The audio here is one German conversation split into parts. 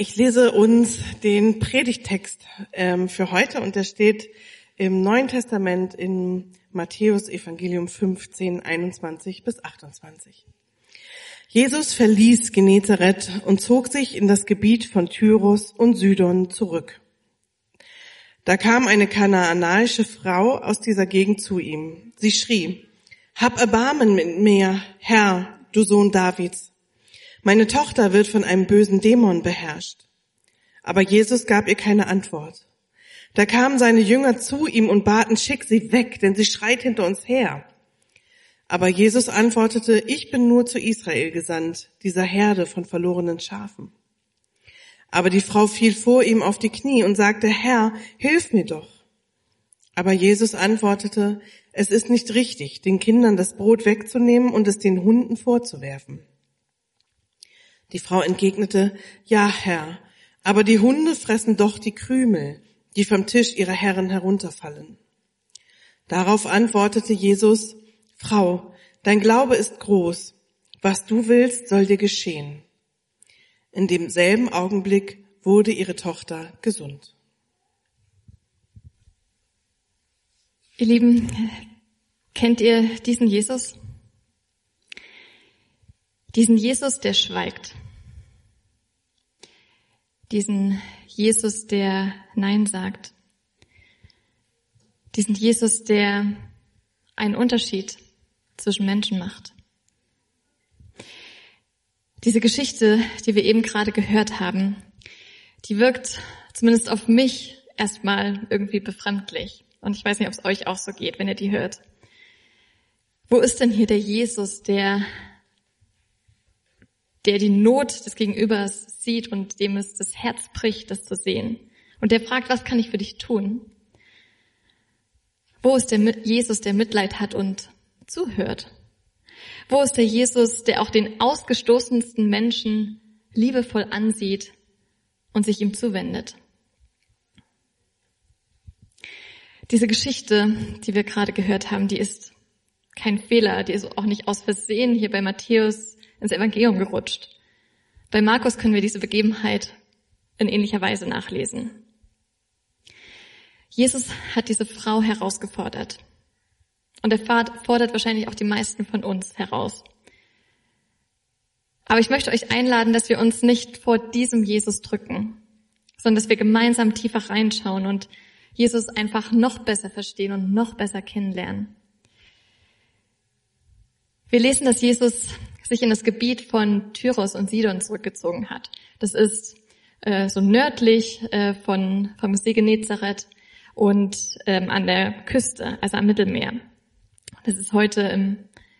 Ich lese uns den Predigtext ähm, für heute und der steht im Neuen Testament in Matthäus Evangelium 15, 21 bis 28. Jesus verließ Genezareth und zog sich in das Gebiet von Tyrus und Sidon zurück. Da kam eine kanaanaische Frau aus dieser Gegend zu ihm. Sie schrie, Hab Erbarmen mit mir, Herr, du Sohn Davids. Meine Tochter wird von einem bösen Dämon beherrscht. Aber Jesus gab ihr keine Antwort. Da kamen seine Jünger zu ihm und baten, schick sie weg, denn sie schreit hinter uns her. Aber Jesus antwortete, ich bin nur zu Israel gesandt, dieser Herde von verlorenen Schafen. Aber die Frau fiel vor ihm auf die Knie und sagte, Herr, hilf mir doch. Aber Jesus antwortete, es ist nicht richtig, den Kindern das Brot wegzunehmen und es den Hunden vorzuwerfen. Die Frau entgegnete, ja, Herr, aber die Hunde fressen doch die Krümel, die vom Tisch ihrer Herren herunterfallen. Darauf antwortete Jesus, Frau, dein Glaube ist groß, was du willst, soll dir geschehen. In demselben Augenblick wurde ihre Tochter gesund. Ihr Lieben, kennt ihr diesen Jesus? Diesen Jesus, der schweigt. Diesen Jesus, der Nein sagt. Diesen Jesus, der einen Unterschied zwischen Menschen macht. Diese Geschichte, die wir eben gerade gehört haben, die wirkt zumindest auf mich erstmal irgendwie befremdlich. Und ich weiß nicht, ob es euch auch so geht, wenn ihr die hört. Wo ist denn hier der Jesus, der der die Not des Gegenübers sieht und dem es das Herz bricht, das zu sehen. Und der fragt, was kann ich für dich tun? Wo ist der Jesus, der Mitleid hat und zuhört? Wo ist der Jesus, der auch den ausgestoßensten Menschen liebevoll ansieht und sich ihm zuwendet? Diese Geschichte, die wir gerade gehört haben, die ist kein Fehler, die ist auch nicht aus Versehen hier bei Matthäus ins Evangelium gerutscht. Bei Markus können wir diese Begebenheit in ähnlicher Weise nachlesen. Jesus hat diese Frau herausgefordert. Und er fordert wahrscheinlich auch die meisten von uns heraus. Aber ich möchte euch einladen, dass wir uns nicht vor diesem Jesus drücken, sondern dass wir gemeinsam tiefer reinschauen und Jesus einfach noch besser verstehen und noch besser kennenlernen. Wir lesen, dass Jesus sich in das Gebiet von Tyros und Sidon zurückgezogen hat. Das ist äh, so nördlich äh, von, vom See Genezareth und ähm, an der Küste, also am Mittelmeer. Das ist heute im,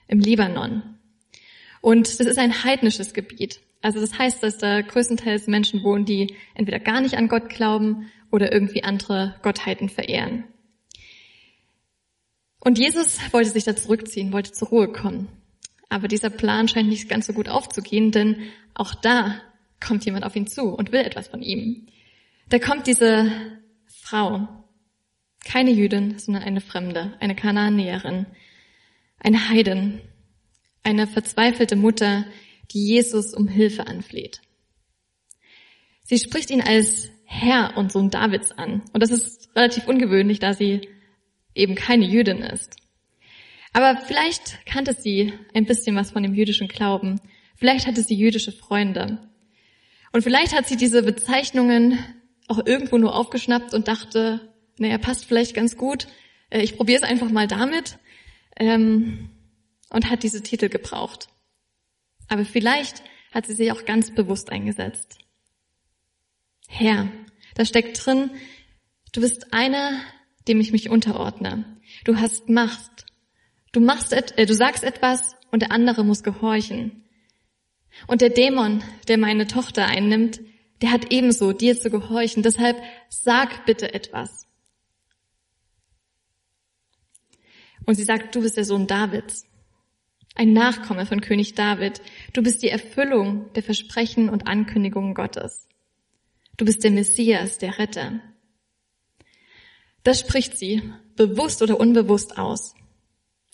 im Libanon. Und das ist ein heidnisches Gebiet. Also das heißt, dass da größtenteils Menschen wohnen, die entweder gar nicht an Gott glauben oder irgendwie andere Gottheiten verehren. Und Jesus wollte sich da zurückziehen, wollte zur Ruhe kommen. Aber dieser Plan scheint nicht ganz so gut aufzugehen, denn auch da kommt jemand auf ihn zu und will etwas von ihm. Da kommt diese Frau, keine Jüdin, sondern eine Fremde, eine Kanaanäerin, eine Heidin, eine verzweifelte Mutter, die Jesus um Hilfe anfleht. Sie spricht ihn als Herr und Sohn Davids an. Und das ist relativ ungewöhnlich, da sie eben keine Jüdin ist. Aber vielleicht kannte sie ein bisschen was von dem jüdischen Glauben. Vielleicht hatte sie jüdische Freunde. Und vielleicht hat sie diese Bezeichnungen auch irgendwo nur aufgeschnappt und dachte, naja, passt vielleicht ganz gut. Äh, ich probiere es einfach mal damit. Ähm, und hat diese Titel gebraucht. Aber vielleicht hat sie sich auch ganz bewusst eingesetzt. Herr, da steckt drin, du bist einer, dem ich mich unterordne. Du hast Macht. Du machst, äh, du sagst etwas und der andere muss gehorchen. Und der Dämon, der meine Tochter einnimmt, der hat ebenso dir zu gehorchen. Deshalb sag bitte etwas. Und sie sagt, du bist der Sohn Davids, ein Nachkomme von König David. Du bist die Erfüllung der Versprechen und Ankündigungen Gottes. Du bist der Messias, der Retter. Das spricht sie, bewusst oder unbewusst aus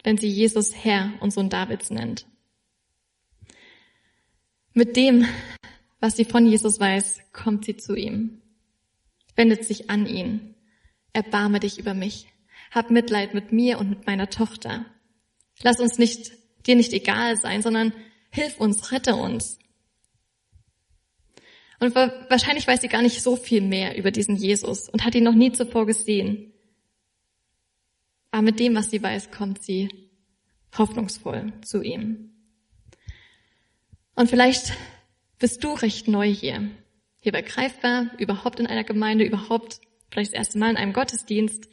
wenn sie Jesus Herr und Sohn Davids nennt. Mit dem, was sie von Jesus weiß, kommt sie zu ihm, wendet sich an ihn. Erbarme dich über mich. Hab Mitleid mit mir und mit meiner Tochter. Lass uns nicht, dir nicht egal sein, sondern hilf uns, rette uns. Und wahrscheinlich weiß sie gar nicht so viel mehr über diesen Jesus und hat ihn noch nie zuvor gesehen. Aber mit dem, was sie weiß, kommt sie hoffnungsvoll zu ihm. Und vielleicht bist du recht neu hier. Hier bei Greifbar, überhaupt in einer Gemeinde, überhaupt vielleicht das erste Mal in einem Gottesdienst.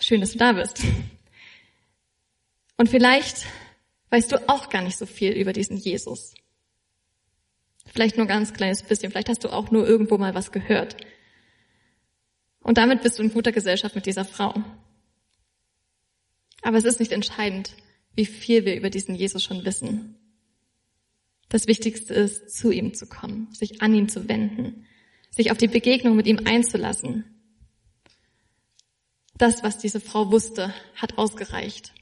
Schön, dass du da bist. Und vielleicht weißt du auch gar nicht so viel über diesen Jesus. Vielleicht nur ganz kleines bisschen. Vielleicht hast du auch nur irgendwo mal was gehört. Und damit bist du in guter Gesellschaft mit dieser Frau. Aber es ist nicht entscheidend, wie viel wir über diesen Jesus schon wissen. Das Wichtigste ist, zu ihm zu kommen, sich an ihn zu wenden, sich auf die Begegnung mit ihm einzulassen. Das, was diese Frau wusste, hat ausgereicht,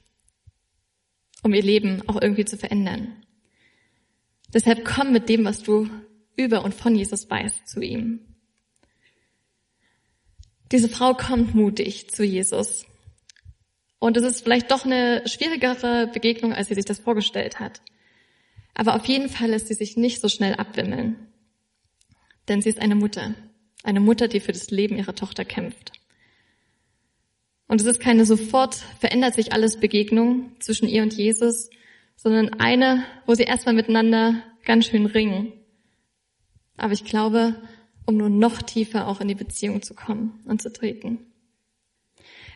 um ihr Leben auch irgendwie zu verändern. Deshalb komm mit dem, was du über und von Jesus weißt, zu ihm. Diese Frau kommt mutig zu Jesus. Und es ist vielleicht doch eine schwierigere Begegnung, als sie sich das vorgestellt hat. Aber auf jeden Fall lässt sie sich nicht so schnell abwimmeln. Denn sie ist eine Mutter. Eine Mutter, die für das Leben ihrer Tochter kämpft. Und es ist keine sofort verändert sich alles Begegnung zwischen ihr und Jesus, sondern eine, wo sie erstmal miteinander ganz schön ringen. Aber ich glaube, um nur noch tiefer auch in die Beziehung zu kommen und zu treten.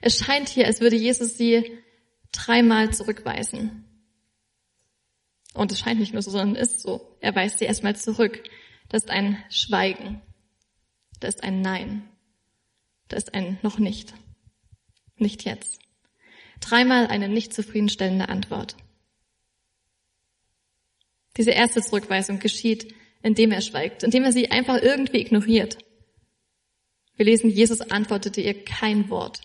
Es scheint hier, als würde Jesus sie dreimal zurückweisen. Und es scheint nicht nur so, sondern ist so. Er weist sie erstmal zurück. Das ist ein Schweigen. Das ist ein Nein. Das ist ein noch nicht. Nicht jetzt. Dreimal eine nicht zufriedenstellende Antwort. Diese erste Zurückweisung geschieht, indem er schweigt, indem er sie einfach irgendwie ignoriert. Wir lesen, Jesus antwortete ihr kein Wort.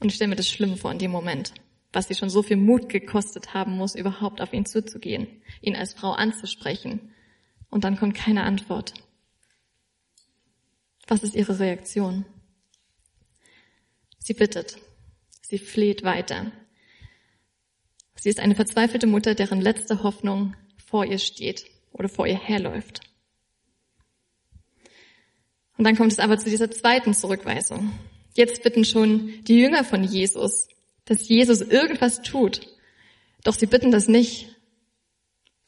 Und ich stelle mir das schlimm vor in dem Moment, was sie schon so viel Mut gekostet haben muss, überhaupt auf ihn zuzugehen, ihn als Frau anzusprechen. Und dann kommt keine Antwort. Was ist ihre Reaktion? Sie bittet. Sie fleht weiter. Sie ist eine verzweifelte Mutter, deren letzte Hoffnung vor ihr steht oder vor ihr herläuft. Und dann kommt es aber zu dieser zweiten Zurückweisung. Jetzt bitten schon die Jünger von Jesus, dass Jesus irgendwas tut. Doch sie bitten das nicht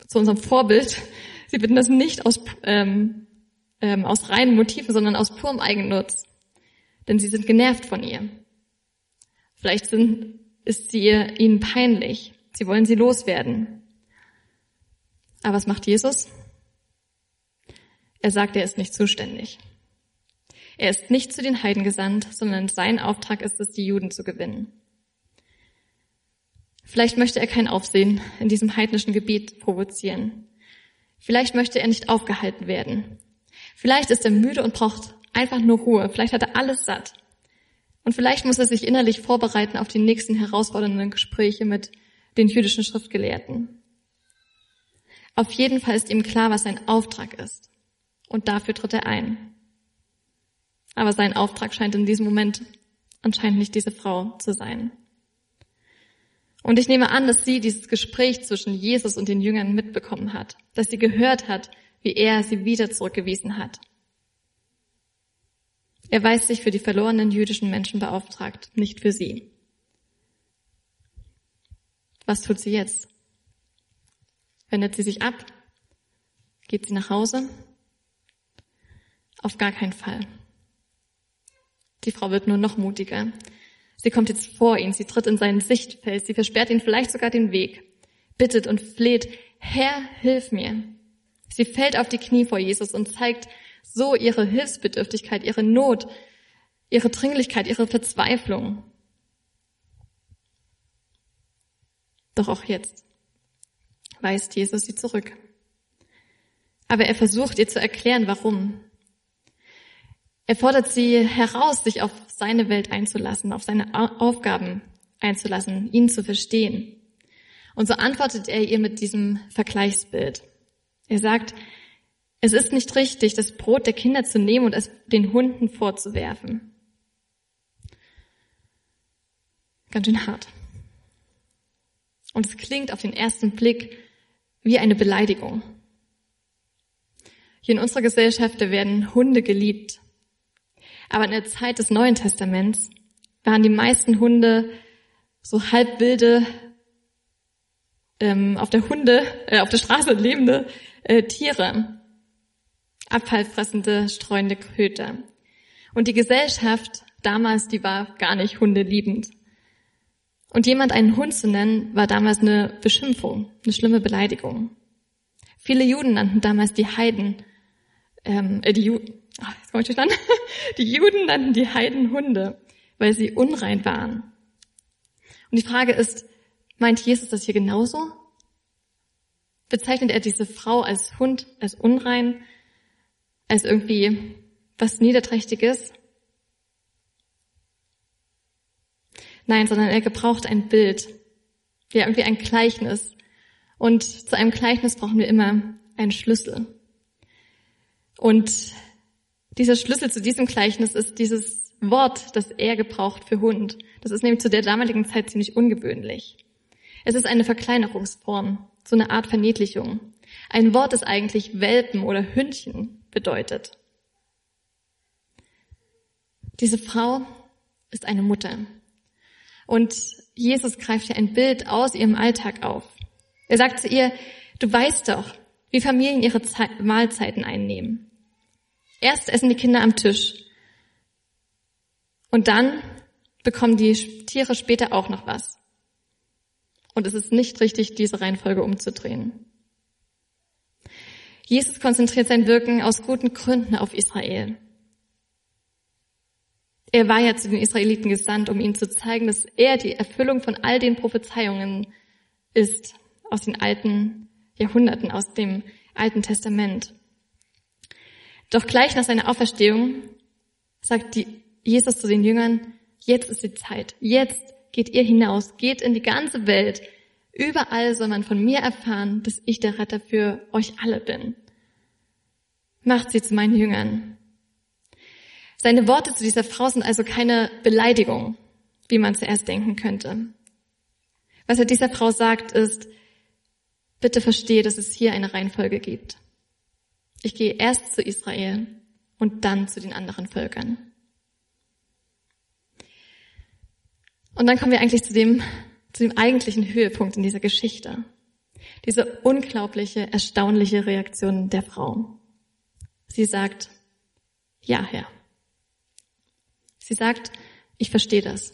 zu unserem Vorbild. Sie bitten das nicht aus, ähm, ähm, aus reinen Motiven, sondern aus purem Eigennutz. Denn sie sind genervt von ihr. Vielleicht sind, ist sie ihnen peinlich. Sie wollen sie loswerden. Aber was macht Jesus? Er sagt, er ist nicht zuständig. Er ist nicht zu den Heiden gesandt, sondern sein Auftrag ist es, die Juden zu gewinnen. Vielleicht möchte er kein Aufsehen in diesem heidnischen Gebiet provozieren. Vielleicht möchte er nicht aufgehalten werden. Vielleicht ist er müde und braucht einfach nur Ruhe. Vielleicht hat er alles satt. Und vielleicht muss er sich innerlich vorbereiten auf die nächsten herausfordernden Gespräche mit den jüdischen Schriftgelehrten. Auf jeden Fall ist ihm klar, was sein Auftrag ist. Und dafür tritt er ein. Aber sein Auftrag scheint in diesem Moment anscheinend nicht diese Frau zu sein. Und ich nehme an, dass sie dieses Gespräch zwischen Jesus und den Jüngern mitbekommen hat, dass sie gehört hat, wie er sie wieder zurückgewiesen hat. Er weiß sich für die verlorenen jüdischen Menschen beauftragt, nicht für sie. Was tut sie jetzt? Wendet sie sich ab? Geht sie nach Hause? Auf gar keinen Fall. Die Frau wird nur noch mutiger. Sie kommt jetzt vor ihn, sie tritt in sein Sichtfeld, sie versperrt ihn vielleicht sogar den Weg, bittet und fleht, Herr, hilf mir. Sie fällt auf die Knie vor Jesus und zeigt so ihre Hilfsbedürftigkeit, ihre Not, ihre Dringlichkeit, ihre Verzweiflung. Doch auch jetzt weist Jesus sie zurück. Aber er versucht ihr zu erklären, warum. Er fordert sie heraus, sich auf seine Welt einzulassen, auf seine Aufgaben einzulassen, ihn zu verstehen. Und so antwortet er ihr mit diesem Vergleichsbild. Er sagt, es ist nicht richtig, das Brot der Kinder zu nehmen und es den Hunden vorzuwerfen. Ganz schön hart. Und es klingt auf den ersten Blick wie eine Beleidigung. Hier in unserer Gesellschaft werden Hunde geliebt. Aber in der Zeit des Neuen Testaments waren die meisten Hunde so halbwilde, ähm, auf der Hunde, äh, auf der Straße lebende äh, Tiere, abfallfressende, streuende Köter. Und die Gesellschaft damals, die war gar nicht hundeliebend. Und jemand einen Hund zu nennen, war damals eine Beschimpfung, eine schlimme Beleidigung. Viele Juden nannten damals die Heiden ähm, äh, die Juden, ach, jetzt komme ich durcheinander, die Juden nannten die Heiden Hunde, weil sie unrein waren. Und die Frage ist, meint Jesus das hier genauso? Bezeichnet er diese Frau als Hund, als unrein, als irgendwie was Niederträchtiges? Nein, sondern er gebraucht ein Bild, ja irgendwie ein Gleichnis. Und zu einem Gleichnis brauchen wir immer einen Schlüssel. Und dieser Schlüssel zu diesem Gleichnis ist dieses Wort, das er gebraucht für Hund. Das ist nämlich zu der damaligen Zeit ziemlich ungewöhnlich. Es ist eine Verkleinerungsform, so eine Art Verniedlichung. Ein Wort, das eigentlich Welpen oder Hündchen bedeutet. Diese Frau ist eine Mutter. Und Jesus greift hier ein Bild aus ihrem Alltag auf. Er sagt zu ihr, du weißt doch, wie Familien ihre Mahlzeiten einnehmen. Erst essen die Kinder am Tisch. Und dann bekommen die Tiere später auch noch was. Und es ist nicht richtig, diese Reihenfolge umzudrehen. Jesus konzentriert sein Wirken aus guten Gründen auf Israel. Er war ja zu den Israeliten gesandt, um ihnen zu zeigen, dass er die Erfüllung von all den Prophezeiungen ist aus den alten Jahrhunderten, aus dem Alten Testament. Doch gleich nach seiner Auferstehung sagt die Jesus zu den Jüngern, jetzt ist die Zeit, jetzt geht ihr hinaus, geht in die ganze Welt. Überall soll man von mir erfahren, dass ich der Retter für euch alle bin. Macht sie zu meinen Jüngern. Seine Worte zu dieser Frau sind also keine Beleidigung, wie man zuerst denken könnte. Was er dieser Frau sagt, ist, bitte verstehe, dass es hier eine Reihenfolge gibt. Ich gehe erst zu Israel und dann zu den anderen Völkern. Und dann kommen wir eigentlich zu dem, zu dem eigentlichen Höhepunkt in dieser Geschichte. Diese unglaubliche, erstaunliche Reaktion der Frau. Sie sagt, ja, Herr. Sie sagt, ich verstehe das.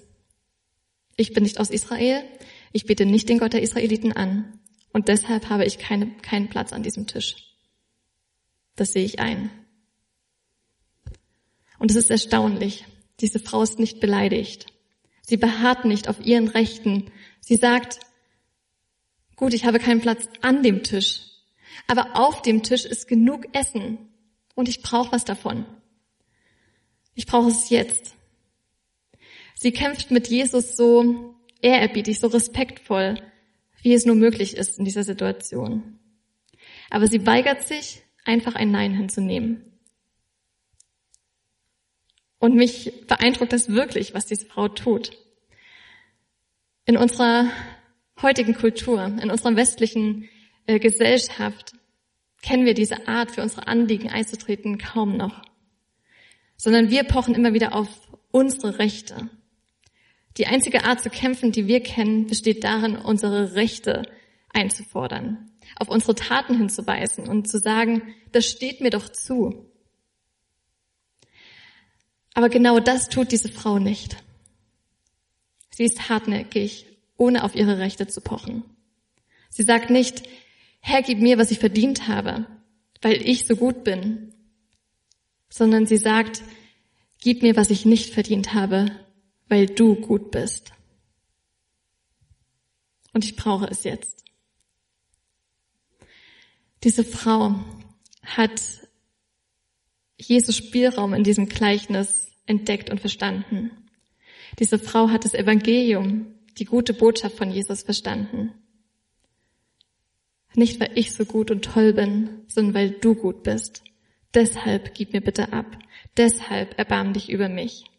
Ich bin nicht aus Israel. Ich bete nicht den Gott der Israeliten an. Und deshalb habe ich keine, keinen Platz an diesem Tisch. Das sehe ich ein. Und es ist erstaunlich. Diese Frau ist nicht beleidigt. Sie beharrt nicht auf ihren Rechten. Sie sagt, gut, ich habe keinen Platz an dem Tisch, aber auf dem Tisch ist genug Essen und ich brauche was davon. Ich brauche es jetzt. Sie kämpft mit Jesus so ehrerbietig, so respektvoll, wie es nur möglich ist in dieser Situation. Aber sie weigert sich, einfach ein Nein hinzunehmen. Und mich beeindruckt das wirklich, was diese Frau tut. In unserer heutigen Kultur, in unserer westlichen äh, Gesellschaft kennen wir diese Art, für unsere Anliegen einzutreten, kaum noch. Sondern wir pochen immer wieder auf unsere Rechte. Die einzige Art zu kämpfen, die wir kennen, besteht darin, unsere Rechte einzufordern auf unsere Taten hinzuweisen und zu sagen, das steht mir doch zu. Aber genau das tut diese Frau nicht. Sie ist hartnäckig, ohne auf ihre Rechte zu pochen. Sie sagt nicht, Herr, gib mir, was ich verdient habe, weil ich so gut bin, sondern sie sagt, gib mir, was ich nicht verdient habe, weil du gut bist. Und ich brauche es jetzt. Diese Frau hat Jesus Spielraum in diesem Gleichnis entdeckt und verstanden. Diese Frau hat das Evangelium, die gute Botschaft von Jesus verstanden. Nicht, weil ich so gut und toll bin, sondern weil du gut bist. Deshalb gib mir bitte ab. Deshalb erbarm dich über mich.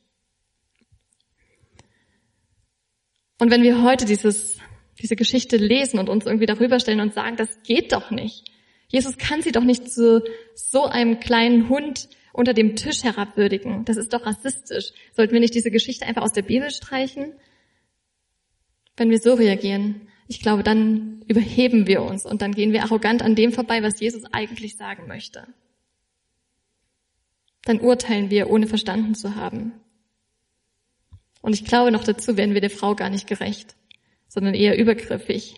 Und wenn wir heute dieses, diese Geschichte lesen und uns irgendwie darüber stellen und sagen, das geht doch nicht. Jesus kann sie doch nicht zu so einem kleinen Hund unter dem Tisch herabwürdigen. Das ist doch rassistisch. Sollten wir nicht diese Geschichte einfach aus der Bibel streichen? Wenn wir so reagieren, ich glaube, dann überheben wir uns und dann gehen wir arrogant an dem vorbei, was Jesus eigentlich sagen möchte. Dann urteilen wir, ohne verstanden zu haben. Und ich glaube, noch dazu werden wir der Frau gar nicht gerecht, sondern eher übergriffig,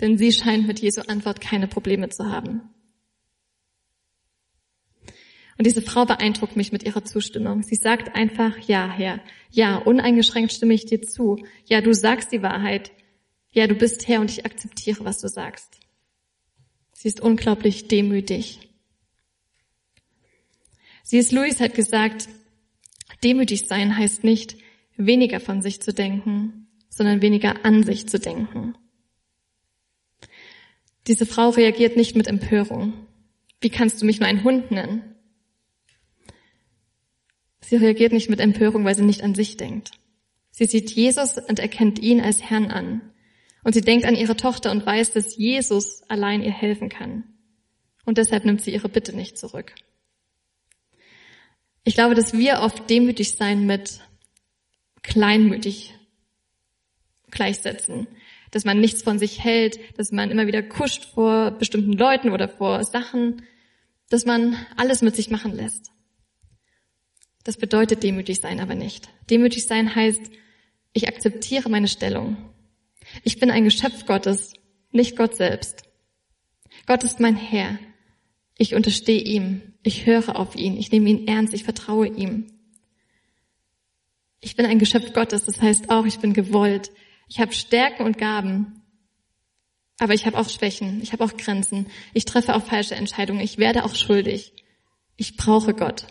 denn sie scheint mit Jesu Antwort keine Probleme zu haben. Und diese Frau beeindruckt mich mit ihrer Zustimmung. Sie sagt einfach, ja, Herr, ja, uneingeschränkt stimme ich dir zu. Ja, du sagst die Wahrheit. Ja, du bist Herr und ich akzeptiere, was du sagst. Sie ist unglaublich demütig. Sie ist Louis hat gesagt, demütig sein heißt nicht, weniger von sich zu denken, sondern weniger an sich zu denken. Diese Frau reagiert nicht mit Empörung. Wie kannst du mich nur einen Hund nennen? Sie reagiert nicht mit Empörung, weil sie nicht an sich denkt. Sie sieht Jesus und erkennt ihn als Herrn an. Und sie denkt an ihre Tochter und weiß, dass Jesus allein ihr helfen kann. Und deshalb nimmt sie ihre Bitte nicht zurück. Ich glaube, dass wir oft demütig sein mit kleinmütig gleichsetzen. Dass man nichts von sich hält, dass man immer wieder kuscht vor bestimmten Leuten oder vor Sachen, dass man alles mit sich machen lässt. Das bedeutet demütig sein aber nicht. Demütig sein heißt, ich akzeptiere meine Stellung. Ich bin ein Geschöpf Gottes, nicht Gott selbst. Gott ist mein Herr. Ich unterstehe ihm. Ich höre auf ihn. Ich nehme ihn ernst. Ich vertraue ihm. Ich bin ein Geschöpf Gottes. Das heißt auch, ich bin gewollt. Ich habe Stärken und Gaben. Aber ich habe auch Schwächen. Ich habe auch Grenzen. Ich treffe auch falsche Entscheidungen. Ich werde auch schuldig. Ich brauche Gott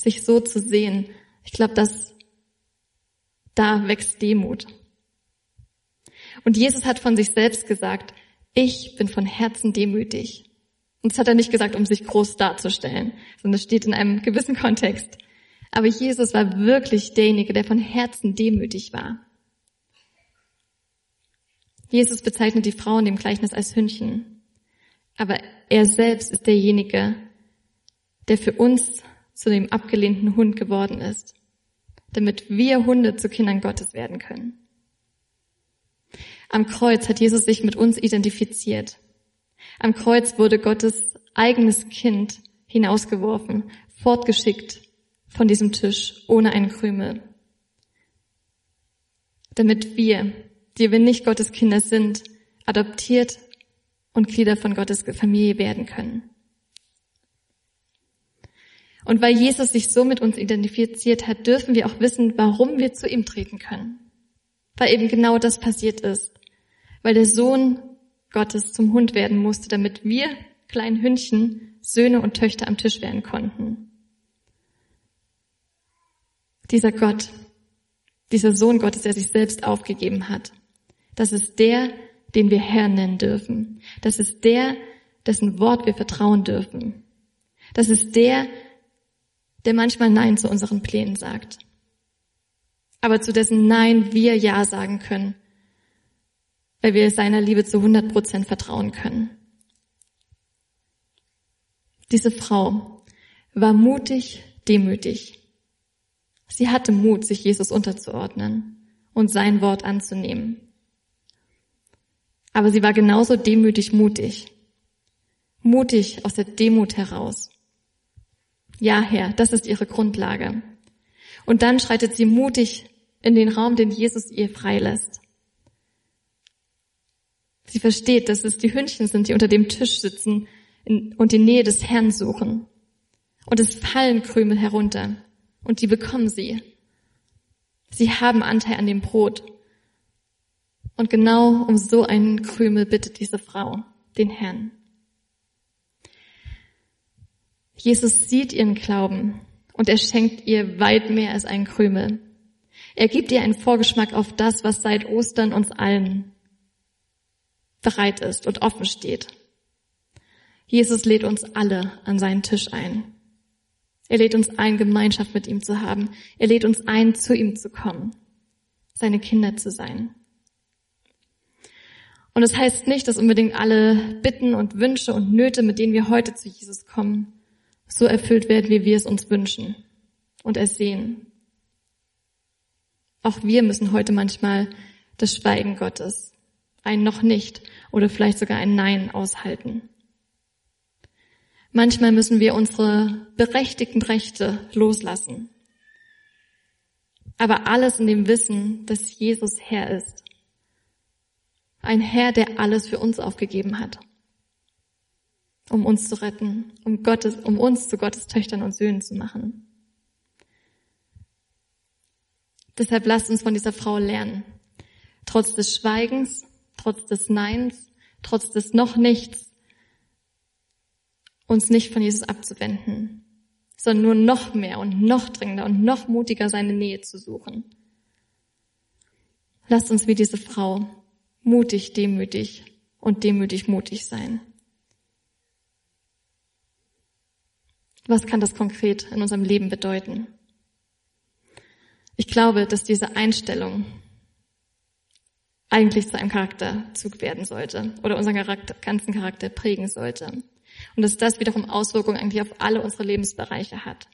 sich so zu sehen. Ich glaube, dass da wächst Demut. Und Jesus hat von sich selbst gesagt, ich bin von Herzen demütig. Und das hat er nicht gesagt, um sich groß darzustellen, sondern es steht in einem gewissen Kontext. Aber Jesus war wirklich derjenige, der von Herzen demütig war. Jesus bezeichnet die Frau in dem Gleichnis als Hündchen. Aber er selbst ist derjenige, der für uns zu dem abgelehnten Hund geworden ist, damit wir Hunde zu Kindern Gottes werden können. Am Kreuz hat Jesus sich mit uns identifiziert. Am Kreuz wurde Gottes eigenes Kind hinausgeworfen, fortgeschickt von diesem Tisch ohne einen Krümel. Damit wir, die wir nicht Gottes Kinder sind, adoptiert und Glieder von Gottes Familie werden können. Und weil Jesus sich so mit uns identifiziert hat, dürfen wir auch wissen, warum wir zu ihm treten können. Weil eben genau das passiert ist. Weil der Sohn Gottes zum Hund werden musste, damit wir kleinen Hündchen Söhne und Töchter am Tisch werden konnten. Dieser Gott, dieser Sohn Gottes, der sich selbst aufgegeben hat, das ist der, den wir Herr nennen dürfen. Das ist der, dessen Wort wir vertrauen dürfen. Das ist der, der manchmal Nein zu unseren Plänen sagt, aber zu dessen Nein wir Ja sagen können, weil wir seiner Liebe zu 100 Prozent vertrauen können. Diese Frau war mutig, demütig. Sie hatte Mut, sich Jesus unterzuordnen und sein Wort anzunehmen. Aber sie war genauso demütig mutig. Mutig aus der Demut heraus. Ja, Herr, das ist ihre Grundlage. Und dann schreitet sie mutig in den Raum, den Jesus ihr freilässt. Sie versteht, dass es die Hündchen sind, die unter dem Tisch sitzen und die Nähe des Herrn suchen. Und es fallen Krümel herunter und die bekommen sie. Sie haben Anteil an dem Brot. Und genau um so einen Krümel bittet diese Frau den Herrn. Jesus sieht ihren Glauben und er schenkt ihr weit mehr als einen Krümel. Er gibt ihr einen Vorgeschmack auf das, was seit Ostern uns allen bereit ist und offen steht. Jesus lädt uns alle an seinen Tisch ein. Er lädt uns ein, Gemeinschaft mit ihm zu haben. Er lädt uns ein, zu ihm zu kommen, seine Kinder zu sein. Und das heißt nicht, dass unbedingt alle Bitten und Wünsche und Nöte, mit denen wir heute zu Jesus kommen, so erfüllt werden, wie wir es uns wünschen und ersehen. Auch wir müssen heute manchmal das Schweigen Gottes, ein noch nicht oder vielleicht sogar ein Nein aushalten. Manchmal müssen wir unsere berechtigten Rechte loslassen. Aber alles in dem Wissen, dass Jesus Herr ist. Ein Herr, der alles für uns aufgegeben hat. Um uns zu retten, um Gottes, um uns zu Gottes Töchtern und Söhnen zu machen. Deshalb lasst uns von dieser Frau lernen. Trotz des Schweigens, trotz des Neins, trotz des noch nichts, uns nicht von Jesus abzuwenden, sondern nur noch mehr und noch dringender und noch mutiger seine Nähe zu suchen. Lasst uns wie diese Frau mutig, demütig und demütig mutig sein. Was kann das konkret in unserem Leben bedeuten? Ich glaube, dass diese Einstellung eigentlich zu einem Charakterzug werden sollte oder unseren Charakter, ganzen Charakter prägen sollte. Und dass das wiederum Auswirkungen eigentlich auf alle unsere Lebensbereiche hat.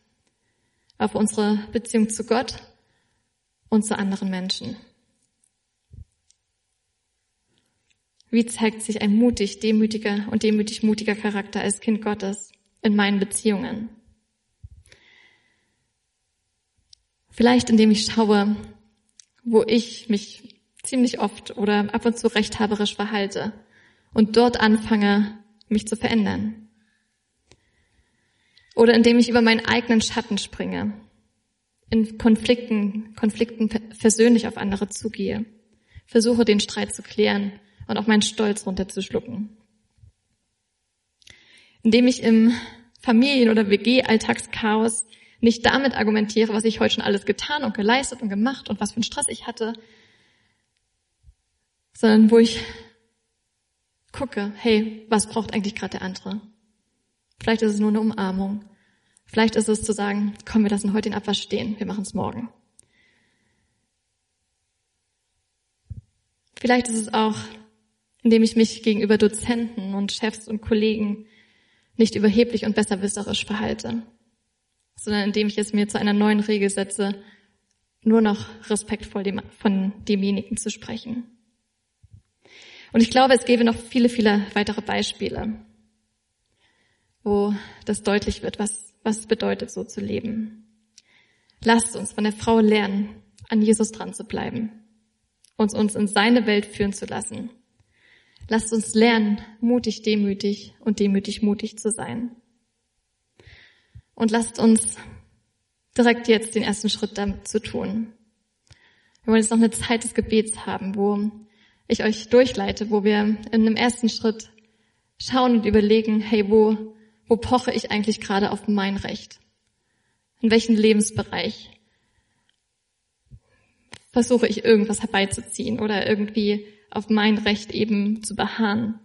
Auf unsere Beziehung zu Gott und zu anderen Menschen. Wie zeigt sich ein mutig, demütiger und demütig mutiger Charakter als Kind Gottes in meinen Beziehungen? Vielleicht indem ich schaue, wo ich mich ziemlich oft oder ab und zu rechthaberisch verhalte und dort anfange, mich zu verändern. Oder indem ich über meinen eigenen Schatten springe, in Konflikten, Konflikten persönlich auf andere zugehe, versuche den Streit zu klären und auch meinen Stolz runterzuschlucken. Indem ich im Familien- oder WG-Alltagschaos nicht damit argumentiere, was ich heute schon alles getan und geleistet und gemacht und was für einen Stress ich hatte, sondern wo ich gucke, hey, was braucht eigentlich gerade der andere? Vielleicht ist es nur eine Umarmung. Vielleicht ist es zu sagen, komm, wir lassen heute den Abwasch stehen, wir machen es morgen. Vielleicht ist es auch, indem ich mich gegenüber Dozenten und Chefs und Kollegen nicht überheblich und besserwisserisch verhalte, sondern indem ich es mir zu einer neuen Regel setze, nur noch respektvoll von demjenigen zu sprechen. Und ich glaube, es gäbe noch viele, viele weitere Beispiele, wo das deutlich wird, was, was es bedeutet, so zu leben. Lasst uns von der Frau lernen, an Jesus dran zu bleiben, uns uns in seine Welt führen zu lassen. Lasst uns lernen, mutig, demütig und demütig, mutig zu sein. Und lasst uns direkt jetzt den ersten Schritt dazu tun. Wir wollen jetzt noch eine Zeit des Gebets haben, wo ich euch durchleite, wo wir in einem ersten Schritt schauen und überlegen, hey, wo, wo poche ich eigentlich gerade auf mein Recht? In welchem Lebensbereich versuche ich irgendwas herbeizuziehen oder irgendwie auf mein Recht eben zu beharren?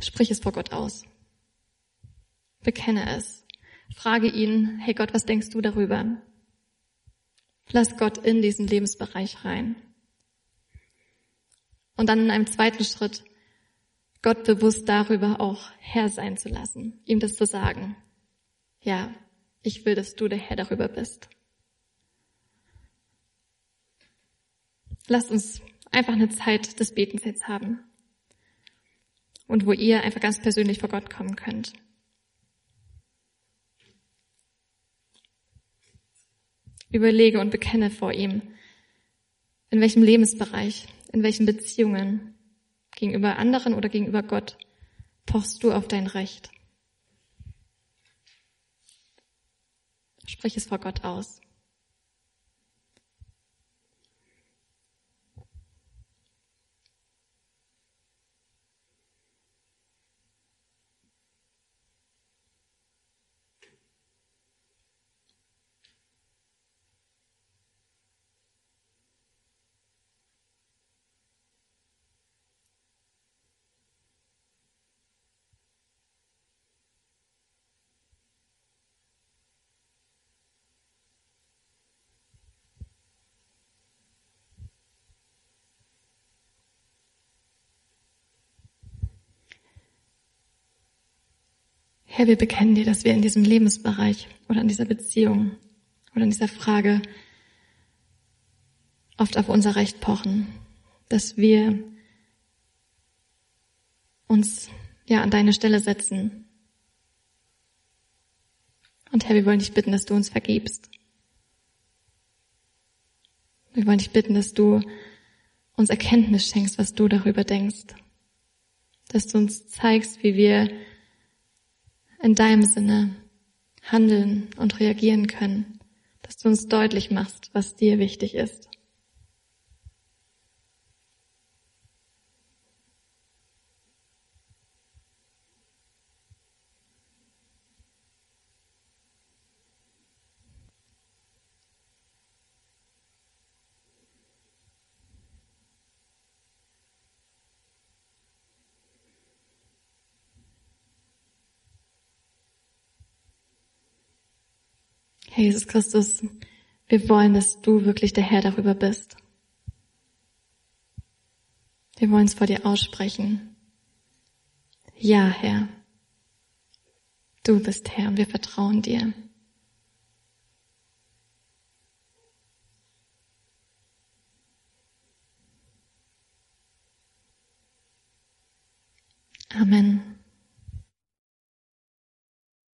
Sprich es vor Gott aus. Bekenne es. Frage ihn, hey Gott, was denkst du darüber? Lass Gott in diesen Lebensbereich rein. Und dann in einem zweiten Schritt Gott bewusst darüber auch Herr sein zu lassen, ihm das zu sagen. Ja, ich will, dass du der Herr darüber bist. Lasst uns einfach eine Zeit des Betens jetzt haben. Und wo ihr einfach ganz persönlich vor Gott kommen könnt. Überlege und bekenne vor ihm, in welchem Lebensbereich, in welchen Beziehungen, gegenüber anderen oder gegenüber Gott, pochst du auf dein Recht. Sprich es vor Gott aus. Herr, wir bekennen dir, dass wir in diesem Lebensbereich oder in dieser Beziehung oder in dieser Frage oft auf unser Recht pochen, dass wir uns ja an deine Stelle setzen. Und Herr, wir wollen dich bitten, dass du uns vergibst. Wir wollen dich bitten, dass du uns Erkenntnis schenkst, was du darüber denkst. Dass du uns zeigst, wie wir in deinem Sinne handeln und reagieren können. Dass du uns deutlich machst, was dir wichtig ist. Herr Jesus Christus, wir wollen, dass du wirklich der Herr darüber bist. Wir wollen es vor dir aussprechen. Ja, Herr, du bist Herr und wir vertrauen dir. Amen.